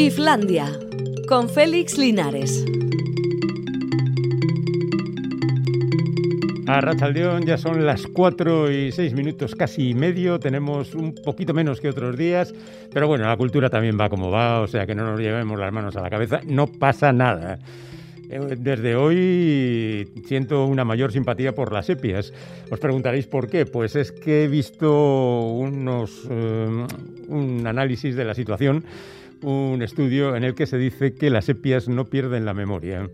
Iflandia, con Félix Linares. A Rachaldeón ya son las 4 y 6 minutos, casi medio. Tenemos un poquito menos que otros días, pero bueno, la cultura también va como va, o sea que no nos llevemos las manos a la cabeza. No pasa nada. Eh, desde hoy siento una mayor simpatía por las sepias. Os preguntaréis por qué. Pues es que he visto unos, eh, un análisis de la situación un estudio en el que se dice que las sepias no pierden la memoria.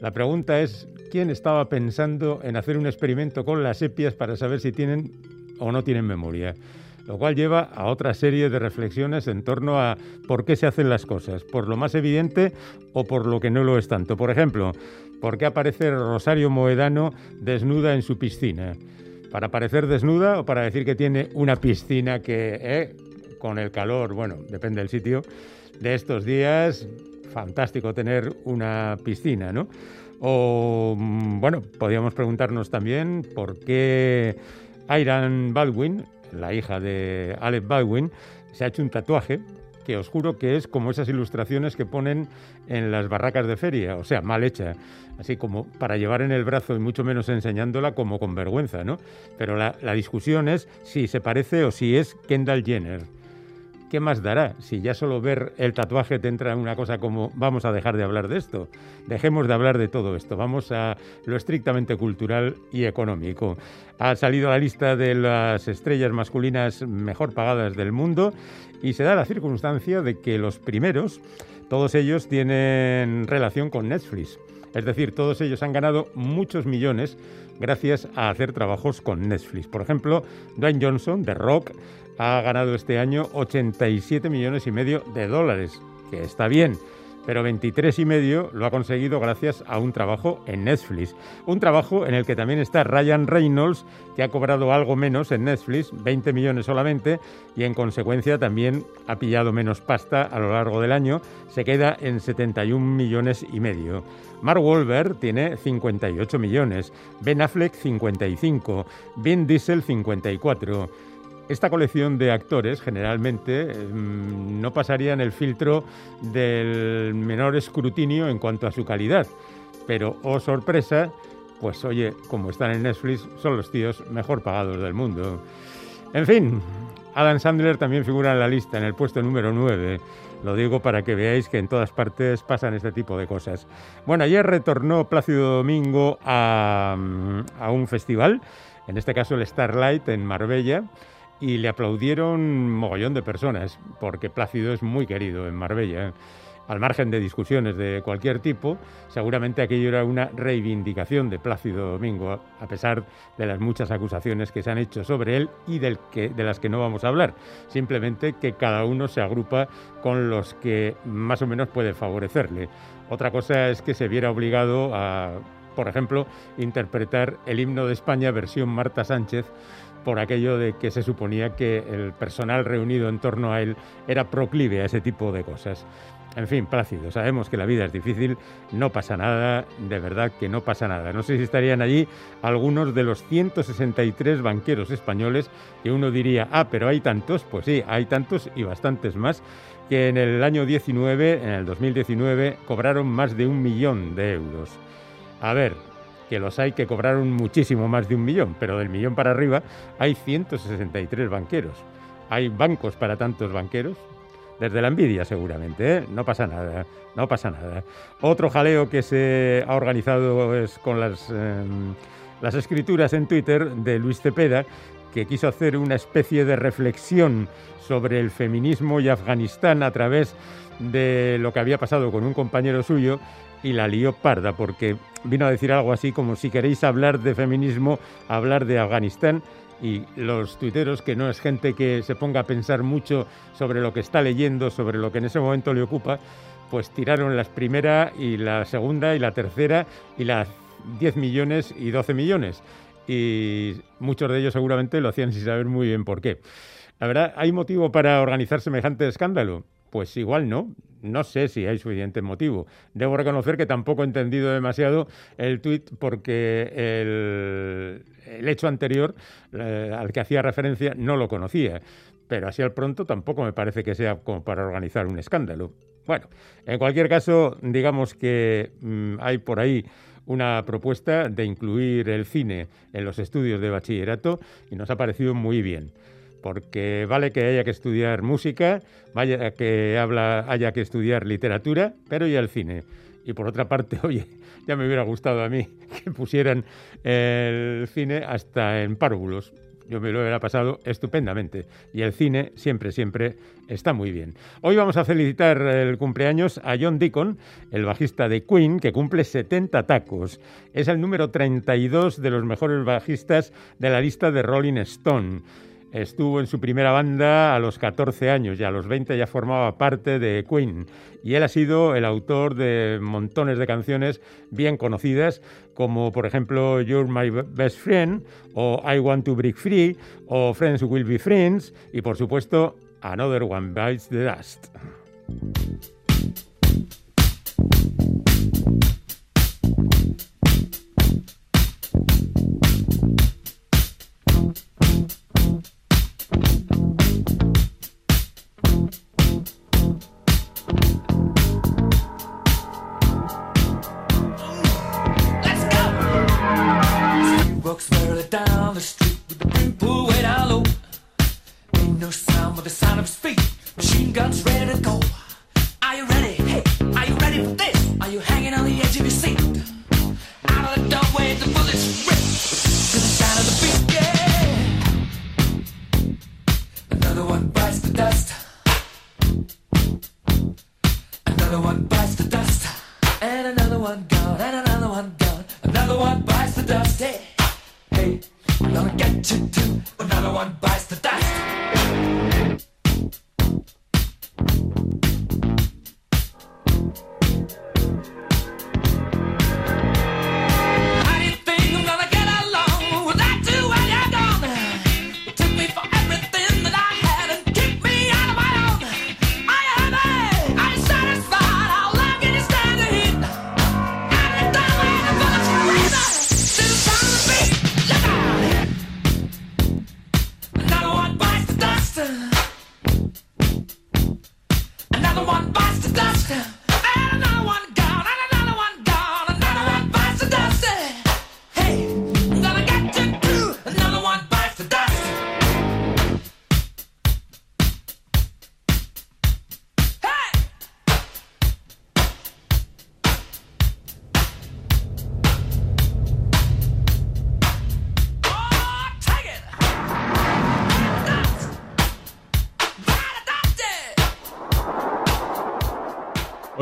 La pregunta es, ¿quién estaba pensando en hacer un experimento con las sepias para saber si tienen o no tienen memoria? Lo cual lleva a otra serie de reflexiones en torno a por qué se hacen las cosas, por lo más evidente o por lo que no lo es tanto. Por ejemplo, ¿por qué aparece Rosario Moedano desnuda en su piscina? ¿Para parecer desnuda o para decir que tiene una piscina que, eh, con el calor, bueno, depende del sitio, de estos días, fantástico tener una piscina, ¿no? O, mm, bueno, podríamos preguntarnos también por qué Iran Baldwin, la hija de Alec Baldwin, se ha hecho un tatuaje que os juro que es como esas ilustraciones que ponen en las barracas de feria, o sea, mal hecha, así como para llevar en el brazo y mucho menos enseñándola como con vergüenza, ¿no? Pero la, la discusión es si se parece o si es Kendall Jenner. ¿Qué más dará? Si ya solo ver el tatuaje te entra en una cosa como vamos a dejar de hablar de esto. Dejemos de hablar de todo esto, vamos a lo estrictamente cultural y económico. Ha salido la lista de las estrellas masculinas mejor pagadas del mundo y se da la circunstancia de que los primeros, todos ellos tienen relación con Netflix. Es decir, todos ellos han ganado muchos millones gracias a hacer trabajos con Netflix. Por ejemplo, Dwayne Johnson de Rock ha ganado este año 87 millones y medio de dólares, que está bien, pero 23 y medio lo ha conseguido gracias a un trabajo en Netflix. Un trabajo en el que también está Ryan Reynolds, que ha cobrado algo menos en Netflix, 20 millones solamente, y en consecuencia también ha pillado menos pasta a lo largo del año, se queda en 71 millones y medio. Mark Wahlberg tiene 58 millones, Ben Affleck 55, Vin Diesel 54. Esta colección de actores generalmente mm, no pasarían el filtro del menor escrutinio en cuanto a su calidad, pero, oh sorpresa, pues oye, como están en Netflix, son los tíos mejor pagados del mundo. En fin, Adam Sandler también figura en la lista, en el puesto número 9. Lo digo para que veáis que en todas partes pasan este tipo de cosas. Bueno, ayer retornó Plácido Domingo a un festival, en este caso el Starlight en Marbella y le aplaudieron mogollón de personas, porque Plácido es muy querido en Marbella. ¿eh? Al margen de discusiones de cualquier tipo, seguramente aquello era una reivindicación de Plácido Domingo, a pesar de las muchas acusaciones que se han hecho sobre él y de las que no vamos a hablar. Simplemente que cada uno se agrupa con los que más o menos puede favorecerle. Otra cosa es que se viera obligado a, por ejemplo, interpretar el himno de España versión Marta Sánchez por aquello de que se suponía que el personal reunido en torno a él era proclive a ese tipo de cosas. En fin, Plácido, sabemos que la vida es difícil, no pasa nada, de verdad que no pasa nada. No sé si estarían allí algunos de los 163 banqueros españoles que uno diría, ah, pero hay tantos, pues sí, hay tantos y bastantes más, que en el año 19, en el 2019, cobraron más de un millón de euros. A ver, que los hay que cobraron muchísimo más de un millón, pero del millón para arriba hay 163 banqueros. Hay bancos para tantos banqueros, desde la envidia seguramente, ¿eh? no pasa nada, no pasa nada. Otro jaleo que se ha organizado es con las, em, las escrituras en Twitter de Luis Cepeda, que quiso hacer una especie de reflexión sobre el feminismo y Afganistán a través de lo que había pasado con un compañero suyo y la lió parda porque vino a decir algo así como si queréis hablar de feminismo, hablar de Afganistán y los tuiteros, que no es gente que se ponga a pensar mucho sobre lo que está leyendo, sobre lo que en ese momento le ocupa, pues tiraron la primera y la segunda y la tercera y las 10 millones y 12 millones. Y muchos de ellos seguramente lo hacían sin saber muy bien por qué. La verdad, ¿hay motivo para organizar semejante escándalo? Pues igual no. No sé si hay suficiente motivo. Debo reconocer que tampoco he entendido demasiado el tuit porque el, hecho anterior eh, al que hacía referencia no lo conocía. Pero así al pronto tampoco me parece que sea como para organizar un escándalo. Bueno, en cualquier caso, digamos que mm, hay por ahí una propuesta de incluir el cine en los estudios de bachillerato y nos ha parecido muy bien. Porque vale que haya que estudiar música, vaya que habla, haya que estudiar literatura, pero y el cine. Y por otra parte, oye, ya me hubiera gustado a mí que pusieran el cine hasta en párvulos yo me lo hubiera pasado estupendamente. Y el cine siempre, siempre está muy bien. Hoy vamos a felicitar el cumpleaños a John Deacon, el bajista de Queen, que cumple 70 tacos. Es el número 32 de los mejores bajistas de la lista de Rolling Stone. Estuvo en su primera banda a los 14 años y a los 20 ya formaba parte de Queen. Y él ha sido el autor de montones de canciones bien conocidas, como por ejemplo You're My Best Friend, o I Want to Break Free, o Friends Will Be Friends, y por supuesto Another One Bites the Dust.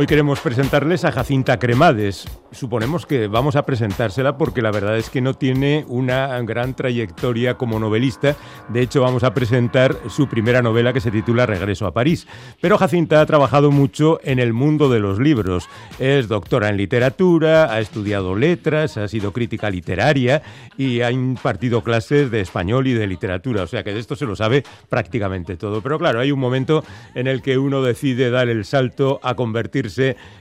Hoy queremos presentarles a Jacinta Cremades. Suponemos que vamos a presentársela porque la verdad es que no tiene una gran trayectoria como novelista. De hecho, vamos a presentar su primera novela que se titula Regreso a París. Pero Jacinta ha trabajado mucho en el mundo de los libros. Es doctora en literatura, ha estudiado letras, ha sido crítica literaria y ha impartido clases de español y de literatura. O sea que de esto se lo sabe prácticamente todo. Pero claro, hay un momento en el que uno decide dar el salto a convertirse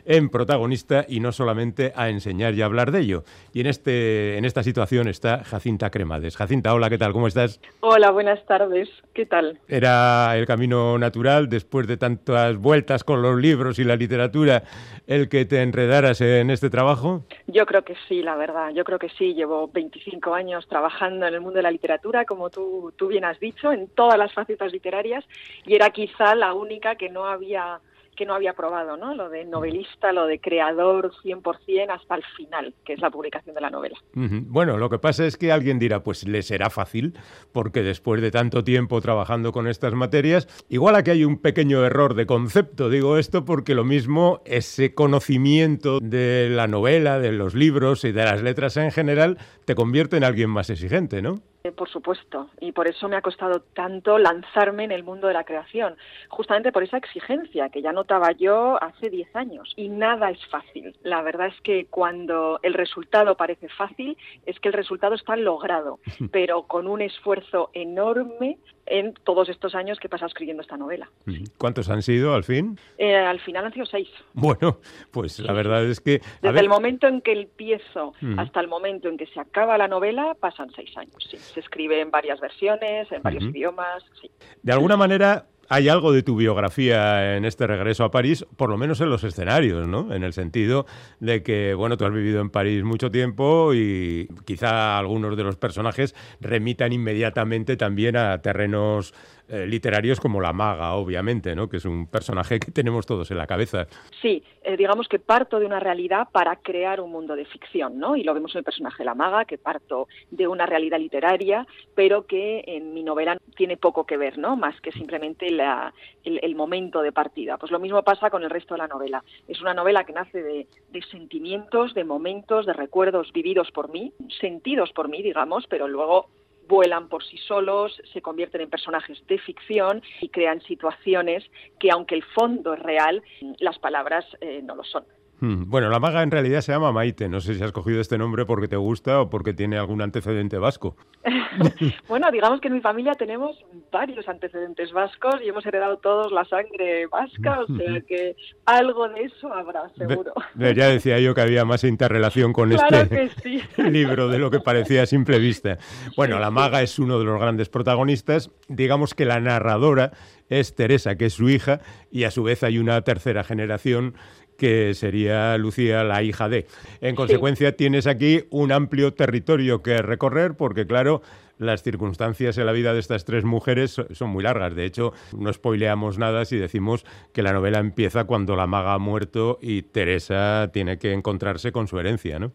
en protagonista y no solamente a enseñar y hablar de ello. Y en, este, en esta situación está Jacinta Cremades. Jacinta, hola, ¿qué tal? ¿Cómo estás? Hola, buenas tardes. ¿Qué tal? ¿Era el camino natural, después de tantas vueltas con los libros y la literatura, el que te enredaras en este trabajo? Yo creo que sí, la verdad. Yo creo que sí. Llevo 25 años trabajando en el mundo de la literatura, como tú, tú bien has dicho, en todas las facetas literarias, y era quizá la única que no había que no había probado, ¿no? Lo de novelista, lo de creador 100% hasta el final, que es la publicación de la novela. Bueno, lo que pasa es que alguien dirá, pues le será fácil, porque después de tanto tiempo trabajando con estas materias, igual aquí hay un pequeño error de concepto, digo esto porque lo mismo ese conocimiento de la novela, de los libros y de las letras en general, te convierte en alguien más exigente, ¿no? Eh, por supuesto, y por eso me ha costado tanto lanzarme en el mundo de la creación, justamente por esa exigencia que ya notaba yo hace 10 años. Y nada es fácil. La verdad es que cuando el resultado parece fácil, es que el resultado está logrado, pero con un esfuerzo enorme en todos estos años que he pasado escribiendo esta novela. ¿Cuántos han sido al fin? Eh, al final han sido seis. Bueno, pues la verdad es que... Desde el momento en que empiezo hasta el momento en que se acaba la novela pasan seis años. Sí. Se escribe en varias versiones, en varios idiomas. Sí. De alguna manera hay algo de tu biografía en este regreso a París, por lo menos en los escenarios, ¿no? En el sentido de que, bueno, tú has vivido en París mucho tiempo y quizá algunos de los personajes remitan inmediatamente también a terrenos eh, literarios como la maga, obviamente, ¿no? que es un personaje que tenemos todos en la cabeza. Sí, eh, digamos que parto de una realidad para crear un mundo de ficción, ¿no? y lo vemos en el personaje de la maga, que parto de una realidad literaria, pero que en mi novela tiene poco que ver, ¿no? más que simplemente la, el, momento de partida. Pues lo mismo pasa con el resto de la novela. Es una novela que nace de, de sentimientos, de momentos, de recuerdos vividos por mí, sentidos por mí, digamos, pero luego vuelan por sí solos, se convierten en personajes de ficción y crean situaciones que, aunque el fondo es real, las palabras eh, no lo son. Hmm. Bueno, la maga en realidad se llama Maite. No sé si has cogido este nombre porque te gusta o porque tiene algún antecedente vasco. bueno, digamos que en mi familia tenemos varios antecedentes vascos y hemos heredado todos la sangre vasca, o sea que algo de eso habrá, seguro. ya decía yo que había más interrelación con este libro de lo que parecía a simple vista. Bueno, la maga es uno de los grandes protagonistas. Digamos que la narradora es Teresa, que es su hija, y a su vez hay una tercera generación que sería Lucía la hija de. En consecuencia, tienes aquí un amplio territorio que recorrer porque, claro, las circunstancias en la vida de estas tres mujeres son muy largas. De hecho, no spoileamos nada si decimos que la novela empieza cuando la maga ha muerto y Teresa tiene que encontrarse con su herencia, ¿no?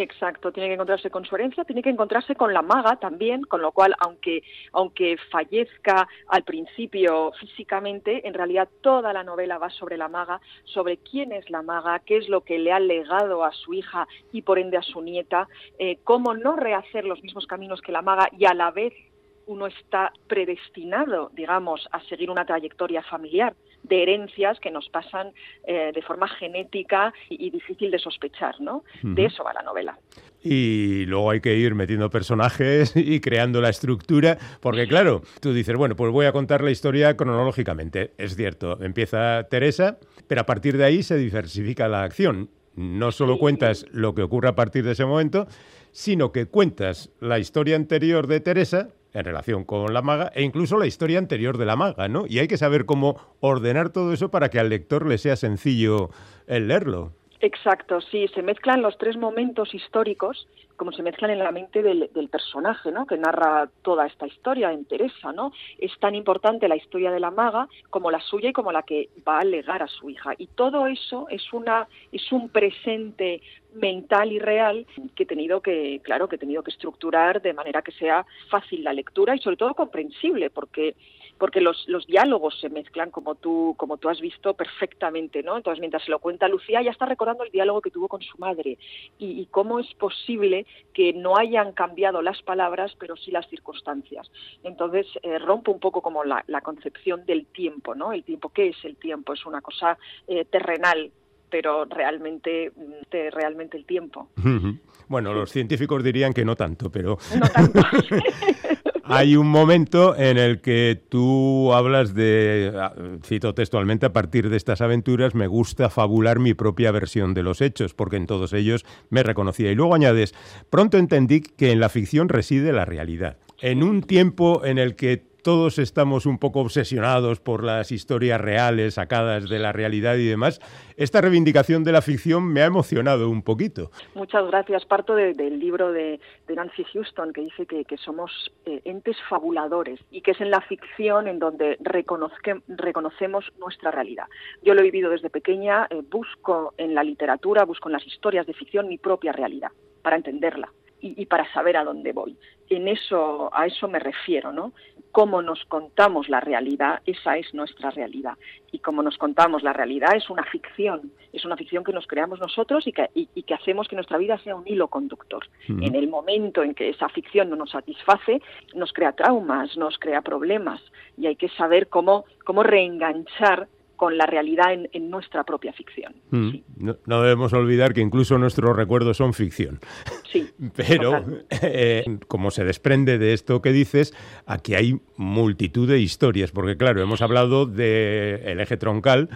Exacto, tiene que encontrarse con su herencia, tiene que encontrarse con la maga también, con lo cual, aunque, aunque fallezca al principio físicamente, en realidad toda la novela va sobre la maga, sobre quién es la maga, qué es lo que le ha legado a su hija y por ende a su nieta, eh, cómo no rehacer los mismos caminos que la maga y a la vez uno está predestinado, digamos, a seguir una trayectoria familiar de herencias que nos pasan eh, de forma genética y, difícil de sospechar, ¿no? De eso va la novela. Y luego hay que ir metiendo personajes y creando la estructura, porque claro, tú dices, bueno, pues voy a contar la historia cronológicamente. Es cierto, empieza Teresa, pero a partir de ahí se diversifica la acción. No solo cuentas lo que ocurre a partir de ese momento, sino que cuentas la historia anterior de Teresa en relación con la maga e incluso la historia anterior de la maga, ¿no? Y hay que saber cómo ordenar todo eso para que al lector le sea sencillo el leerlo. Exacto, sí, se mezclan los tres momentos históricos como se mezclan en la mente del, personaje, ¿no? Que narra toda esta historia en Teresa, ¿no? Es tan importante la historia de la maga como la suya y como la que va a legar a su hija. Y todo eso es una es un presente mental y real que he tenido que, claro, que he tenido que estructurar de manera que sea fácil la lectura y sobre todo comprensible, porque porque los, los diálogos se mezclan como tú, como tú has visto perfectamente, ¿no? Entonces, mientras se lo cuenta Lucía, ya está recordando el diálogo que tuvo con su madre y, cómo es posible que no hayan cambiado las palabras, pero sí las circunstancias. Entonces, eh, rompe un poco como la, concepción del tiempo, ¿no? El tiempo, ¿qué es el tiempo? Es una cosa eh, terrenal, pero realmente, mm, realmente el tiempo. Bueno, los científicos dirían que no tanto, pero... No tanto. Hay un momento en el que tú hablas de, ah, cito textualmente, a partir de estas aventuras me gusta fabular mi propia versión de los hechos, porque en todos ellos me reconocía. Y luego añades, pronto entendí que en la ficción reside la realidad. En un tiempo en el que todos estamos un poco obsesionados por las historias reales sacadas de la realidad y demás, esta reivindicación de la ficción me ha emocionado un poquito. Muchas gracias. Parto del libro de, Nancy Houston que dice que, somos eh, entes fabuladores y que es en la ficción en donde reconocemos nuestra realidad. Yo lo he vivido desde pequeña, eh, busco en la literatura, busco en las historias de ficción mi propia realidad para entenderla y, para saber a dónde voy. En eso, a eso me refiero, ¿no? Cómo nos contamos la realidad, esa es nuestra realidad. Y cómo nos contamos la realidad es una ficción, es una ficción que nos creamos nosotros y que, y, que hacemos que nuestra vida sea un hilo conductor. En el momento en que esa ficción no nos satisface, nos crea traumas, nos crea problemas y hay que saber cómo, cómo reenganchar con la realidad en, nuestra propia ficción. Mm. No, debemos olvidar que incluso nuestros recuerdos son ficción. Sí. Pero, eh, como se desprende de esto que dices, aquí hay multitud de historias, porque claro, hemos hablado del eje troncal,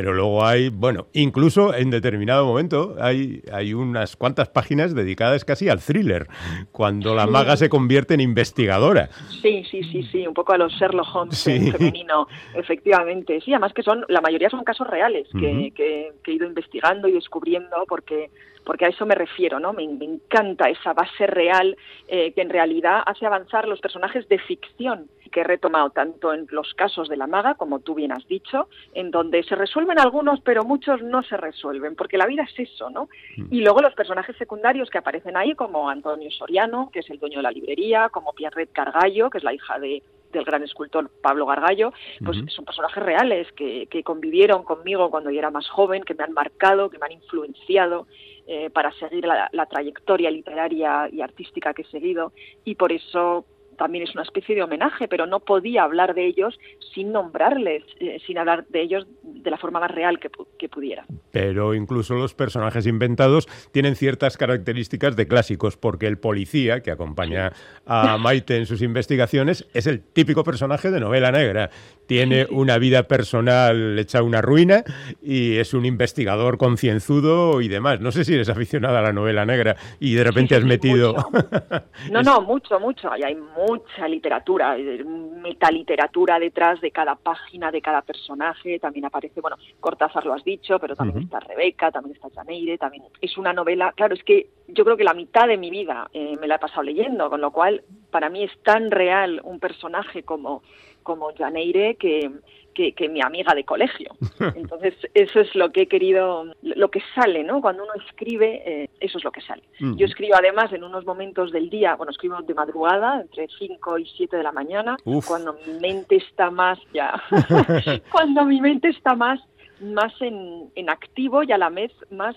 pero luego hay, bueno, incluso en determinado momento hay, hay unas cuantas páginas dedicadas casi al thriller, cuando la maga se convierte en investigadora. Sí, sí, sí, sí, un poco a los Sherlock Holmes femenino, efectivamente. Sí, además que son, la mayoría son casos reales que, que, que he ido investigando y descubriendo porque porque a eso me refiero, ¿no? Me, encanta esa base real eh, que en realidad hace avanzar los personajes de ficción que he retomado tanto en los casos de la maga, como tú bien has dicho, en donde se resuelven algunos, pero muchos no se resuelven, porque la vida es eso, ¿no? Mm. Y luego los personajes secundarios que aparecen ahí, como Antonio Soriano, que es el dueño de la librería, como Pierre Cargallo, que es la hija de, del gran escultor Pablo Gargallo, pues son personajes reales que, que, convivieron conmigo cuando yo era más joven, que me han marcado, que me han influenciado eh, para seguir la, la, trayectoria literaria y artística que he seguido. Y por eso también es una especie de homenaje, pero no podía hablar de ellos sin nombrarles, eh, sin hablar de ellos de la forma más real que, pudiera. Pero incluso los personajes inventados tienen ciertas características de clásicos, porque el policía que acompaña a Maite en sus investigaciones es el típico personaje de novela negra. Tiene una vida personal hecha una ruina y es un investigador concienzudo y demás. No sé si eres aficionada a la novela negra y de repente has metido... no, no, mucho, mucho. hay mucha literatura, eh, metaliteratura detrás de cada página, de cada personaje. También aparece, bueno, Cortázar lo has dicho, pero también está Rebeca, también está Janeire, también es una novela. Claro, es que yo creo que la mitad de mi vida eh, me la he pasado leyendo, con lo cual para mí es tan real un personaje como, como Janeire que que, mi amiga de colegio. Entonces, eso es lo que he querido, lo que sale, ¿no? Cuando uno escribe, eh, eso es lo que sale. Yo escribo además en unos momentos del día, bueno, escribo de madrugada, entre 5 y 7 de la mañana, cuando mi mente está más, ya, cuando mi mente está más, más en, en activo y a la vez más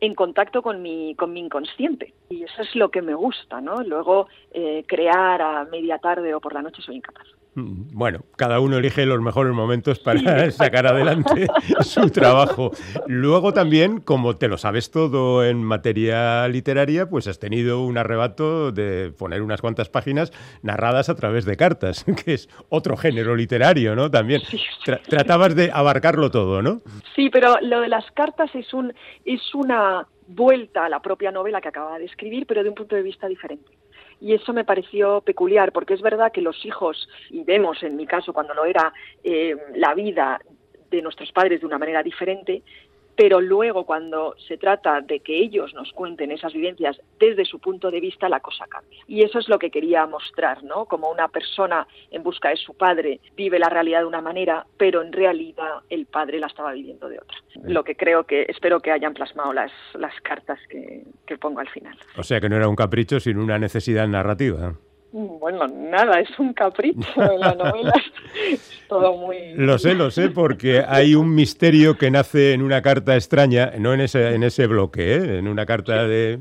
en contacto con mi, con mi inconsciente. Y eso es lo que me gusta, ¿no? Luego, eh, crear a media tarde o por la noche soy incapaz. Mm, bueno, cada uno elige los mejores momentos para sacar adelante su trabajo. Luego también, como te lo sabes todo en materia literaria, pues has tenido un arrebato de poner unas cuantas páginas narradas a través de cartas, que es otro género literario, ¿no? También tratabas de abarcarlo todo, ¿no? Sí, pero lo de las cartas es un es una vuelta a la propia novela que acababa de escribir, pero de un punto de vista diferente y eso me pareció peculiar porque es verdad que los hijos, y vemos en mi caso cuando lo era, eh, la vida de nuestros padres de una manera diferente, pero luego cuando se trata de que ellos nos cuenten esas vivencias desde su punto de vista, la cosa cambia. Y eso es lo que quería mostrar, ¿no? Como una persona en busca de su padre vive la realidad de una manera, pero en realidad el padre la estaba viviendo de otra. Lo que creo que, espero que hayan plasmado las, las cartas que, que pongo al final. O sea que no era un capricho, sino una necesidad narrativa. Bueno, nada, es un capricho de la novela. todo muy. Lo sé, lo sé, porque hay un misterio que nace en una carta extraña, no en ese, en ese bloque, ¿eh? en una carta de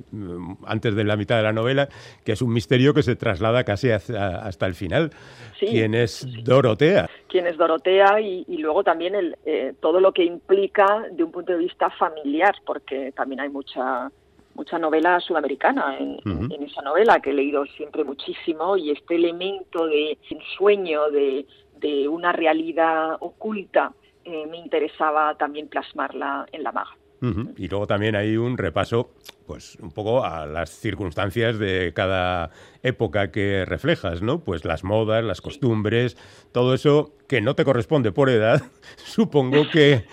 antes de la mitad de la novela, que es un misterio que se traslada casi hasta el final. ¿Quién es Dorotea? ¿Quién es Dorotea? Y, luego también el, eh, todo lo que implica de un punto de vista familiar, porque también hay mucha mucha novela sudamericana en, esa novela que he leído siempre muchísimo y este elemento de sueño, de, de una realidad oculta, eh, me interesaba también plasmarla en la maga. Y luego también hay un repaso, pues un poco a las circunstancias de cada época que reflejas, ¿no? Pues las modas, las costumbres, todo eso que no te corresponde por edad, supongo que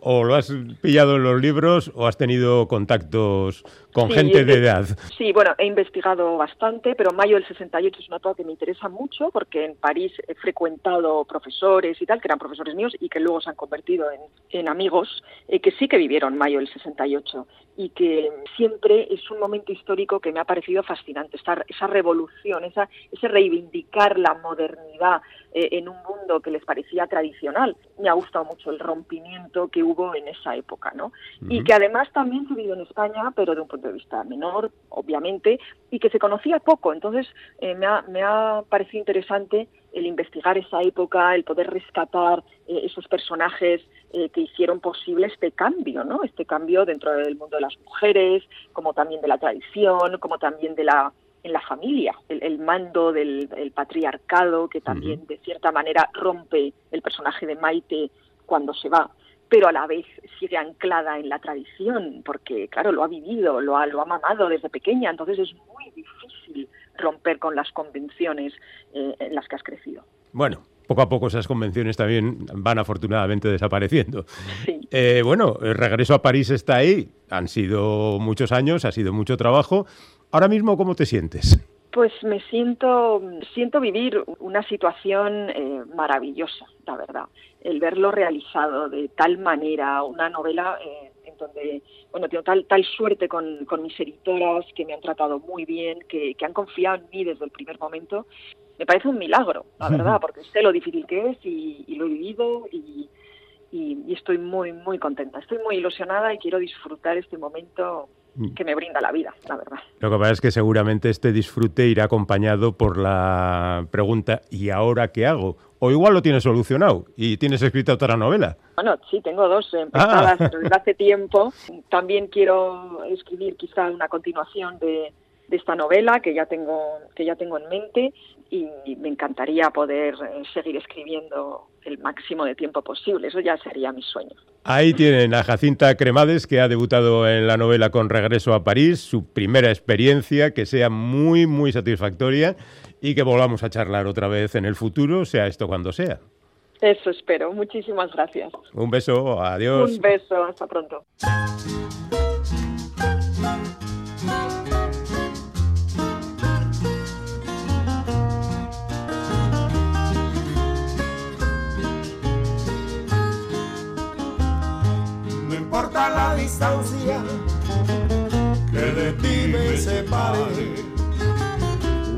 o lo has pillado en los libros o has tenido contactos con gente de edad. Sí, bueno, he investigado bastante, pero mayo del 68 es una etapa que me interesa mucho porque en París he frecuentado profesores y tal, que eran profesores míos y que luego se han convertido en, amigos, eh, que sí que vivieron mayo del 68 y que siempre es un momento histórico que me ha parecido fascinante, esa, esa revolución, esa, ese reivindicar la modernidad eh, en un mundo que les parecía tradicional. Me ha gustado mucho el rompimiento que hubo en esa época, ¿no? Y que además también se vivió en España, pero de un punto de vista menor, obviamente, y que se conocía poco. Entonces, eh, me, ha, me ha parecido interesante el investigar esa época, el poder rescatar eh, esos personajes eh, que hicieron posible este cambio, ¿no? Este cambio dentro del mundo de las mujeres, como también de la tradición, como también de la en la familia, el, mando del patriarcado que también de cierta manera rompe el personaje de Maite cuando se va pero a la vez sigue anclada en la tradición, porque claro, lo ha vivido, lo ha, lo ha mamado desde pequeña, entonces es muy difícil romper con las convenciones eh, en las que has crecido. Bueno, poco a poco esas convenciones también van afortunadamente desapareciendo. Sí. Eh, bueno, el regreso a París está ahí. Han sido muchos años, ha sido mucho trabajo. Ahora mismo, ¿cómo te sientes? Pues me siento, siento vivir una situación eh, maravillosa, la verdad. El verlo realizado de tal manera, una novela eh, en donde, bueno, tengo tal, tal suerte con, con, mis editoras que me han tratado muy bien, que, que han confiado en mí desde el primer momento. Me parece un milagro, la verdad, porque sé lo difícil que es y, y lo he vivido y, y, y estoy muy, muy contenta. Estoy muy ilusionada y quiero disfrutar este momento que me brinda la vida, la verdad. Lo que pasa es que seguramente este disfrute irá acompañado por la pregunta ¿y ahora qué hago? O igual lo tienes solucionado y tienes escrita otra novela. Bueno, sí, tengo dos empezadas ah. desde hace tiempo. También quiero escribir quizá una continuación de, de esta novela que ya tengo que ya tengo en mente y me encantaría poder eh, seguir escribiendo el máximo de tiempo posible. Eso ya sería mi sueño. Ahí tienen a Jacinta Cremades, que ha debutado en la novela con Regreso a París, su primera experiencia, que sea muy, muy satisfactoria y que volvamos a charlar otra vez en el futuro, sea esto cuando sea. Eso espero. Muchísimas gracias. Un beso, adiós. Un beso, hasta pronto. Importa la distancia que de ti me separe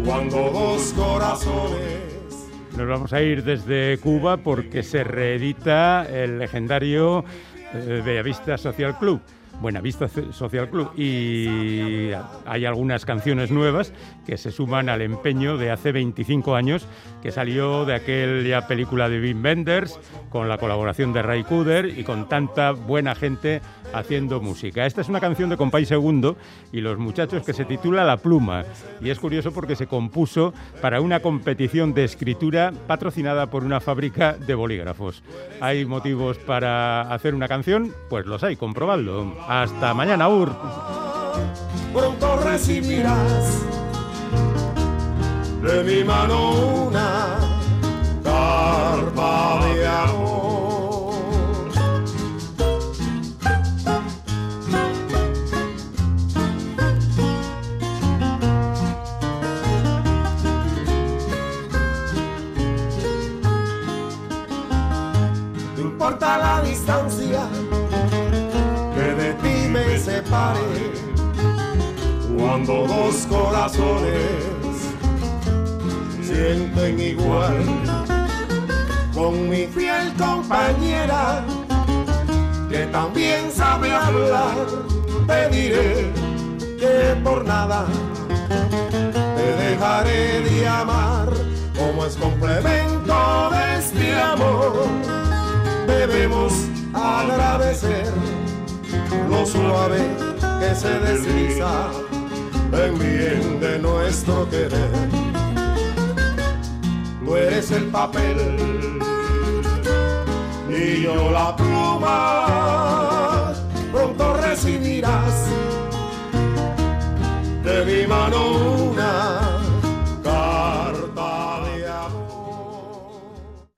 cuando dos corazones. Nos vamos a ir desde Cuba porque se reedita el legendario eh, Bellavista Social Club. Buenavista Social Club y hay algunas canciones nuevas que se suman al empeño de hace 25 años que salió de aquella película de Wim Wenders con la colaboración de Ray Cooder y con tanta buena gente haciendo música. Esta es una canción de Compay Segundo y los muchachos que se titula La Pluma y es curioso porque se compuso para una competición de escritura patrocinada por una fábrica de bolígrafos. ¿Hay motivos para hacer una canción? Pues los hay, comprobadlo. Hasta mañana, Ur. De mi mano una carta de amor. No importa la distancia separe cuando dos corazones sienten igual con mi fiel compañera que también sabe hablar te diré que por nada te dejaré de amar como es complemento de este amor debemos agradecer lo suave que se desliza en bien de nuestro querer eres el papel. Y yo la pluma, pronto recibirás. De mi mano una